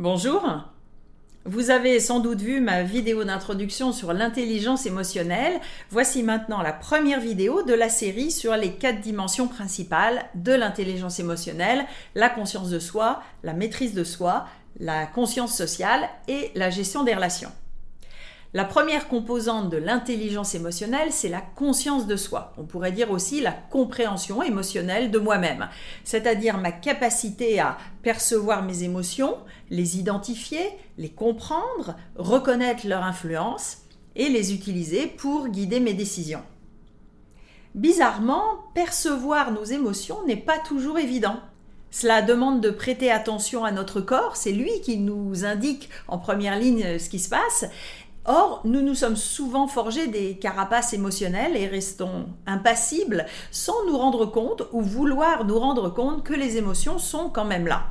Bonjour. Vous avez sans doute vu ma vidéo d'introduction sur l'intelligence émotionnelle. Voici maintenant la première vidéo de la série sur les quatre dimensions principales de l'intelligence émotionnelle, la conscience de soi, la maîtrise de soi, la conscience sociale et la gestion des relations. La première composante de l'intelligence émotionnelle, c'est la conscience de soi. On pourrait dire aussi la compréhension émotionnelle de moi-même, c'est-à-dire ma capacité à percevoir mes émotions, les identifier, les comprendre, reconnaître leur influence et les utiliser pour guider mes décisions. Bizarrement, percevoir nos émotions n'est pas toujours évident. Cela demande de prêter attention à notre corps, c'est lui qui nous indique en première ligne ce qui se passe, Or, nous nous sommes souvent forgés des carapaces émotionnelles et restons impassibles sans nous rendre compte ou vouloir nous rendre compte que les émotions sont quand même là,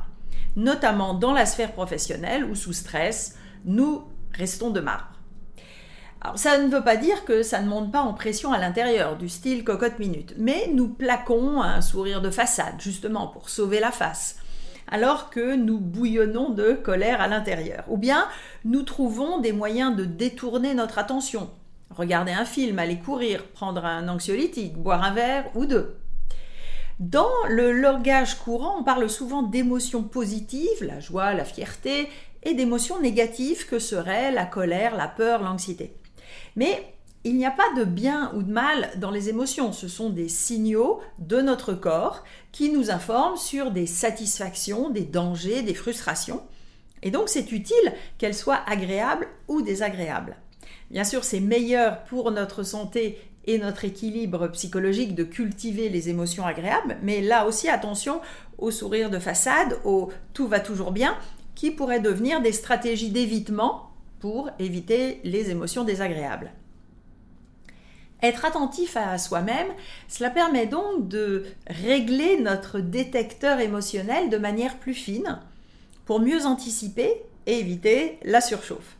notamment dans la sphère professionnelle où sous stress, nous restons de marbre. Alors, ça ne veut pas dire que ça ne monte pas en pression à l'intérieur, du style cocotte minute, mais nous plaquons un sourire de façade, justement pour sauver la face alors que nous bouillonnons de colère à l'intérieur. Ou bien nous trouvons des moyens de détourner notre attention. Regarder un film, aller courir, prendre un anxiolytique, boire un verre ou deux. Dans le langage courant, on parle souvent d'émotions positives, la joie, la fierté, et d'émotions négatives que seraient la colère, la peur, l'anxiété. Mais il n'y a pas de bien ou de mal dans les émotions, ce sont des signaux de notre corps qui nous informent sur des satisfactions, des dangers, des frustrations. Et donc c'est utile qu'elles soient agréables ou désagréables. Bien sûr, c'est meilleur pour notre santé et notre équilibre psychologique de cultiver les émotions agréables, mais là aussi attention au sourire de façade, au tout va toujours bien, qui pourraient devenir des stratégies d'évitement pour éviter les émotions désagréables. Être attentif à soi-même, cela permet donc de régler notre détecteur émotionnel de manière plus fine pour mieux anticiper et éviter la surchauffe.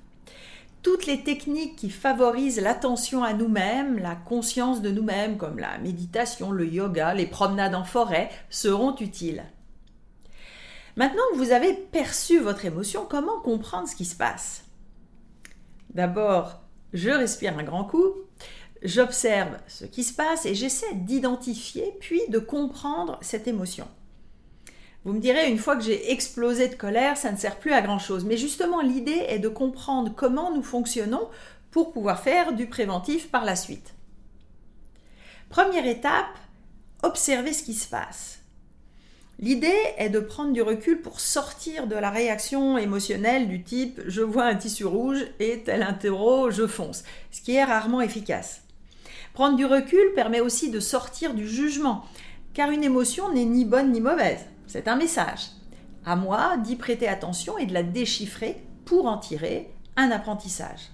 Toutes les techniques qui favorisent l'attention à nous-mêmes, la conscience de nous-mêmes, comme la méditation, le yoga, les promenades en forêt, seront utiles. Maintenant que vous avez perçu votre émotion, comment comprendre ce qui se passe? D'abord, je respire un grand coup, J'observe ce qui se passe et j'essaie d'identifier puis de comprendre cette émotion. Vous me direz, une fois que j'ai explosé de colère, ça ne sert plus à grand-chose. Mais justement, l'idée est de comprendre comment nous fonctionnons pour pouvoir faire du préventif par la suite. Première étape, observer ce qui se passe. L'idée est de prendre du recul pour sortir de la réaction émotionnelle du type je vois un tissu rouge et tel un terreau, je fonce, ce qui est rarement efficace. Prendre du recul permet aussi de sortir du jugement, car une émotion n'est ni bonne ni mauvaise, c'est un message. À moi d'y prêter attention et de la déchiffrer pour en tirer un apprentissage.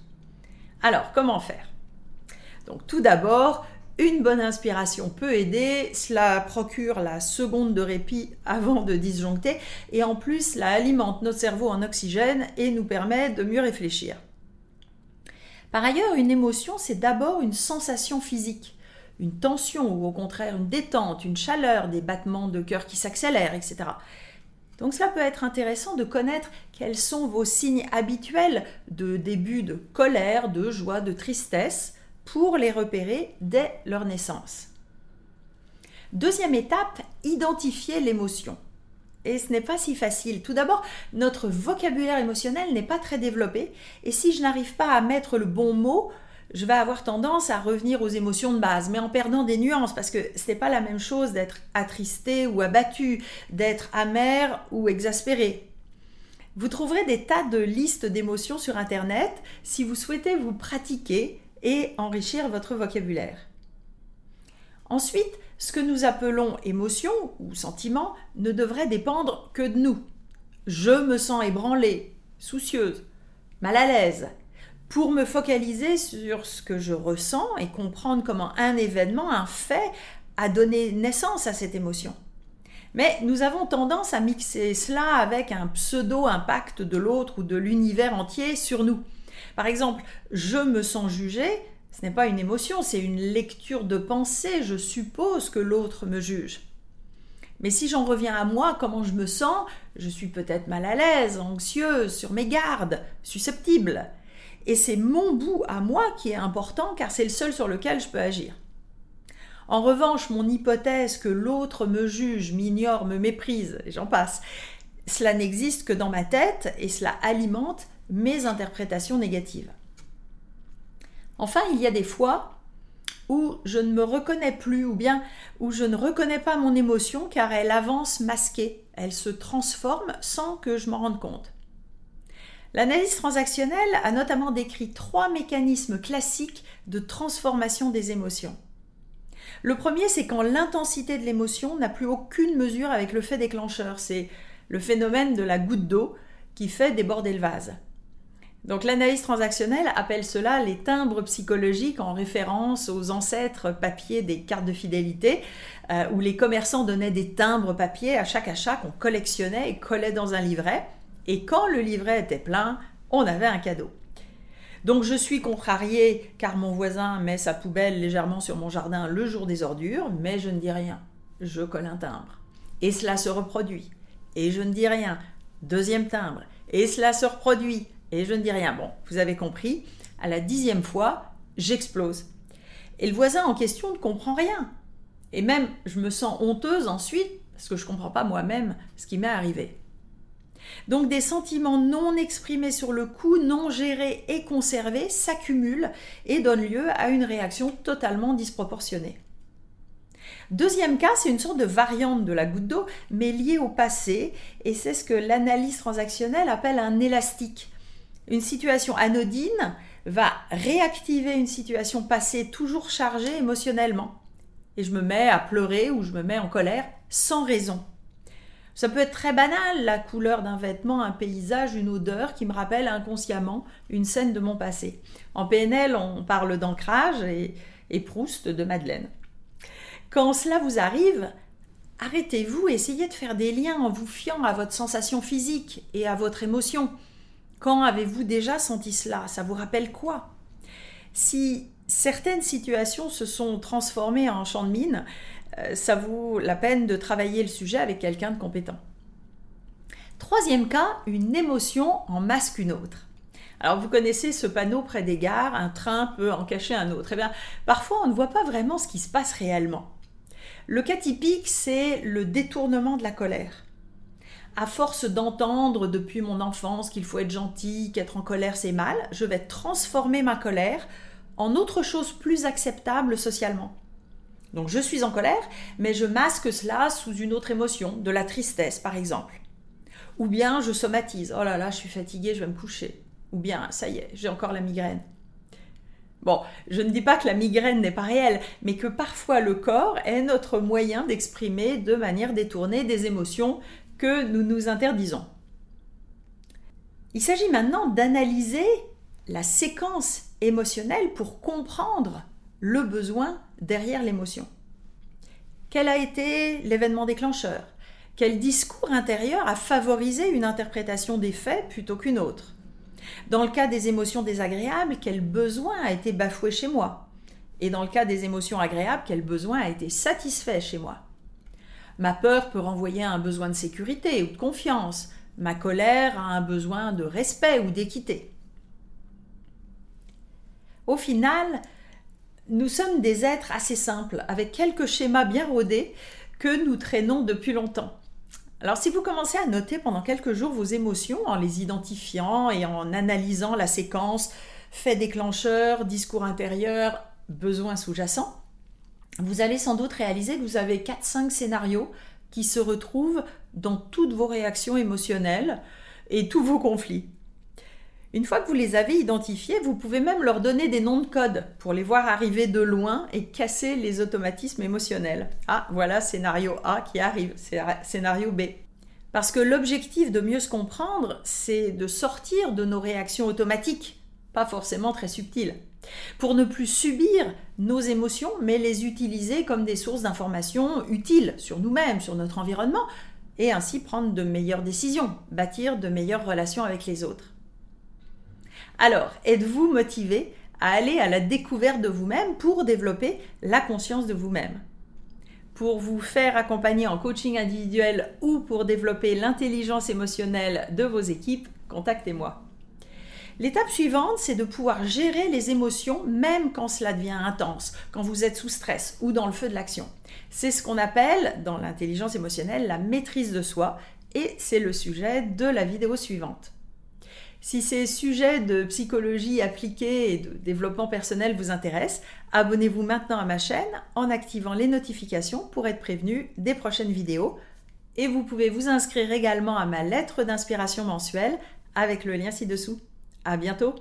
Alors, comment faire? Donc tout d'abord, une bonne inspiration peut aider, cela procure la seconde de répit avant de disjoncter et en plus, cela alimente notre cerveau en oxygène et nous permet de mieux réfléchir. Par ailleurs, une émotion, c'est d'abord une sensation physique, une tension ou au contraire une détente, une chaleur, des battements de cœur qui s'accélèrent, etc. Donc cela peut être intéressant de connaître quels sont vos signes habituels de début de colère, de joie, de tristesse, pour les repérer dès leur naissance. Deuxième étape, identifier l'émotion. Et ce n'est pas si facile. Tout d'abord, notre vocabulaire émotionnel n'est pas très développé. Et si je n'arrive pas à mettre le bon mot, je vais avoir tendance à revenir aux émotions de base, mais en perdant des nuances, parce que ce n'est pas la même chose d'être attristé ou abattu, d'être amer ou exaspéré. Vous trouverez des tas de listes d'émotions sur Internet si vous souhaitez vous pratiquer et enrichir votre vocabulaire. Ensuite, ce que nous appelons émotion ou sentiment ne devrait dépendre que de nous. Je me sens ébranlée, soucieuse, mal à l'aise. Pour me focaliser sur ce que je ressens et comprendre comment un événement, un fait, a donné naissance à cette émotion. Mais nous avons tendance à mixer cela avec un pseudo-impact de l'autre ou de l'univers entier sur nous. Par exemple, je me sens jugée, ce n'est pas une émotion, c'est une lecture de pensée. Je suppose que l'autre me juge. Mais si j'en reviens à moi, comment je me sens, je suis peut-être mal à l'aise, anxieuse, sur mes gardes, susceptible. Et c'est mon bout à moi qui est important car c'est le seul sur lequel je peux agir. En revanche, mon hypothèse que l'autre me juge, m'ignore, me méprise, et j'en passe, cela n'existe que dans ma tête et cela alimente mes interprétations négatives. Enfin, il y a des fois où je ne me reconnais plus ou bien où je ne reconnais pas mon émotion car elle avance masquée, elle se transforme sans que je m'en rende compte. L'analyse transactionnelle a notamment décrit trois mécanismes classiques de transformation des émotions. Le premier, c'est quand l'intensité de l'émotion n'a plus aucune mesure avec le fait déclencheur. C'est le phénomène de la goutte d'eau qui fait déborder le vase. Donc l'analyse transactionnelle appelle cela les timbres psychologiques en référence aux ancêtres papier des cartes de fidélité, euh, où les commerçants donnaient des timbres papier à chaque achat qu'on collectionnait et collait dans un livret. Et quand le livret était plein, on avait un cadeau. Donc je suis contrariée car mon voisin met sa poubelle légèrement sur mon jardin le jour des ordures, mais je ne dis rien. Je colle un timbre. Et cela se reproduit. Et je ne dis rien. Deuxième timbre. Et cela se reproduit. Et je ne dis rien. Bon, vous avez compris. À la dixième fois, j'explose. Et le voisin en question ne comprend rien. Et même, je me sens honteuse ensuite parce que je ne comprends pas moi-même ce qui m'est arrivé. Donc des sentiments non exprimés sur le coup, non gérés et conservés s'accumulent et donnent lieu à une réaction totalement disproportionnée. Deuxième cas, c'est une sorte de variante de la goutte d'eau, mais liée au passé, et c'est ce que l'analyse transactionnelle appelle un élastique. Une situation anodine va réactiver une situation passée toujours chargée émotionnellement. Et je me mets à pleurer ou je me mets en colère sans raison. Ça peut être très banal, la couleur d'un vêtement, un paysage, une odeur qui me rappelle inconsciemment une scène de mon passé. En PNL, on parle d'ancrage et, et Proust de Madeleine. Quand cela vous arrive, arrêtez-vous, essayez de faire des liens en vous fiant à votre sensation physique et à votre émotion. Quand avez-vous déjà senti cela? Ça vous rappelle quoi? Si certaines situations se sont transformées en champ de mine, euh, ça vaut la peine de travailler le sujet avec quelqu'un de compétent. Troisième cas, une émotion en masque une autre. Alors vous connaissez ce panneau près des gares, un train peut en cacher un autre. Eh bien, parfois on ne voit pas vraiment ce qui se passe réellement. Le cas typique, c'est le détournement de la colère. À force d'entendre depuis mon enfance qu'il faut être gentil, qu'être en colère c'est mal, je vais transformer ma colère en autre chose plus acceptable socialement. Donc je suis en colère, mais je masque cela sous une autre émotion, de la tristesse par exemple. Ou bien je somatise, oh là là, je suis fatiguée, je vais me coucher. Ou bien, ça y est, j'ai encore la migraine. Bon, je ne dis pas que la migraine n'est pas réelle, mais que parfois le corps est notre moyen d'exprimer de manière détournée des émotions que nous nous interdisons. Il s'agit maintenant d'analyser la séquence émotionnelle pour comprendre le besoin derrière l'émotion. Quel a été l'événement déclencheur? Quel discours intérieur a favorisé une interprétation des faits plutôt qu'une autre? Dans le cas des émotions désagréables, quel besoin a été bafoué chez moi? Et dans le cas des émotions agréables, quel besoin a été satisfait chez moi? Ma peur peut renvoyer à un besoin de sécurité ou de confiance, ma colère à un besoin de respect ou d'équité. Au final, nous sommes des êtres assez simples, avec quelques schémas bien rodés que nous traînons depuis longtemps. Alors si vous commencez à noter pendant quelques jours vos émotions en les identifiant et en analysant la séquence fait déclencheur, discours intérieur, besoin sous-jacent, vous allez sans doute réaliser que vous avez 4-5 scénarios qui se retrouvent dans toutes vos réactions émotionnelles et tous vos conflits. Une fois que vous les avez identifiés, vous pouvez même leur donner des noms de code pour les voir arriver de loin et casser les automatismes émotionnels. Ah, voilà scénario A qui arrive, scénario B. Parce que l'objectif de mieux se comprendre, c'est de sortir de nos réactions automatiques, pas forcément très subtiles, pour ne plus subir nos émotions, mais les utiliser comme des sources d'informations utiles sur nous-mêmes, sur notre environnement, et ainsi prendre de meilleures décisions, bâtir de meilleures relations avec les autres. Alors, êtes-vous motivé à aller à la découverte de vous-même pour développer la conscience de vous-même? Pour vous faire accompagner en coaching individuel ou pour développer l'intelligence émotionnelle de vos équipes, contactez-moi. L'étape suivante, c'est de pouvoir gérer les émotions même quand cela devient intense, quand vous êtes sous stress ou dans le feu de l'action. C'est ce qu'on appelle dans l'intelligence émotionnelle la maîtrise de soi et c'est le sujet de la vidéo suivante. Si ces sujets de psychologie appliquée et de développement personnel vous intéressent, abonnez-vous maintenant à ma chaîne en activant les notifications pour être prévenu des prochaines vidéos. Et vous pouvez vous inscrire également à ma lettre d'inspiration mensuelle avec le lien ci-dessous. À bientôt!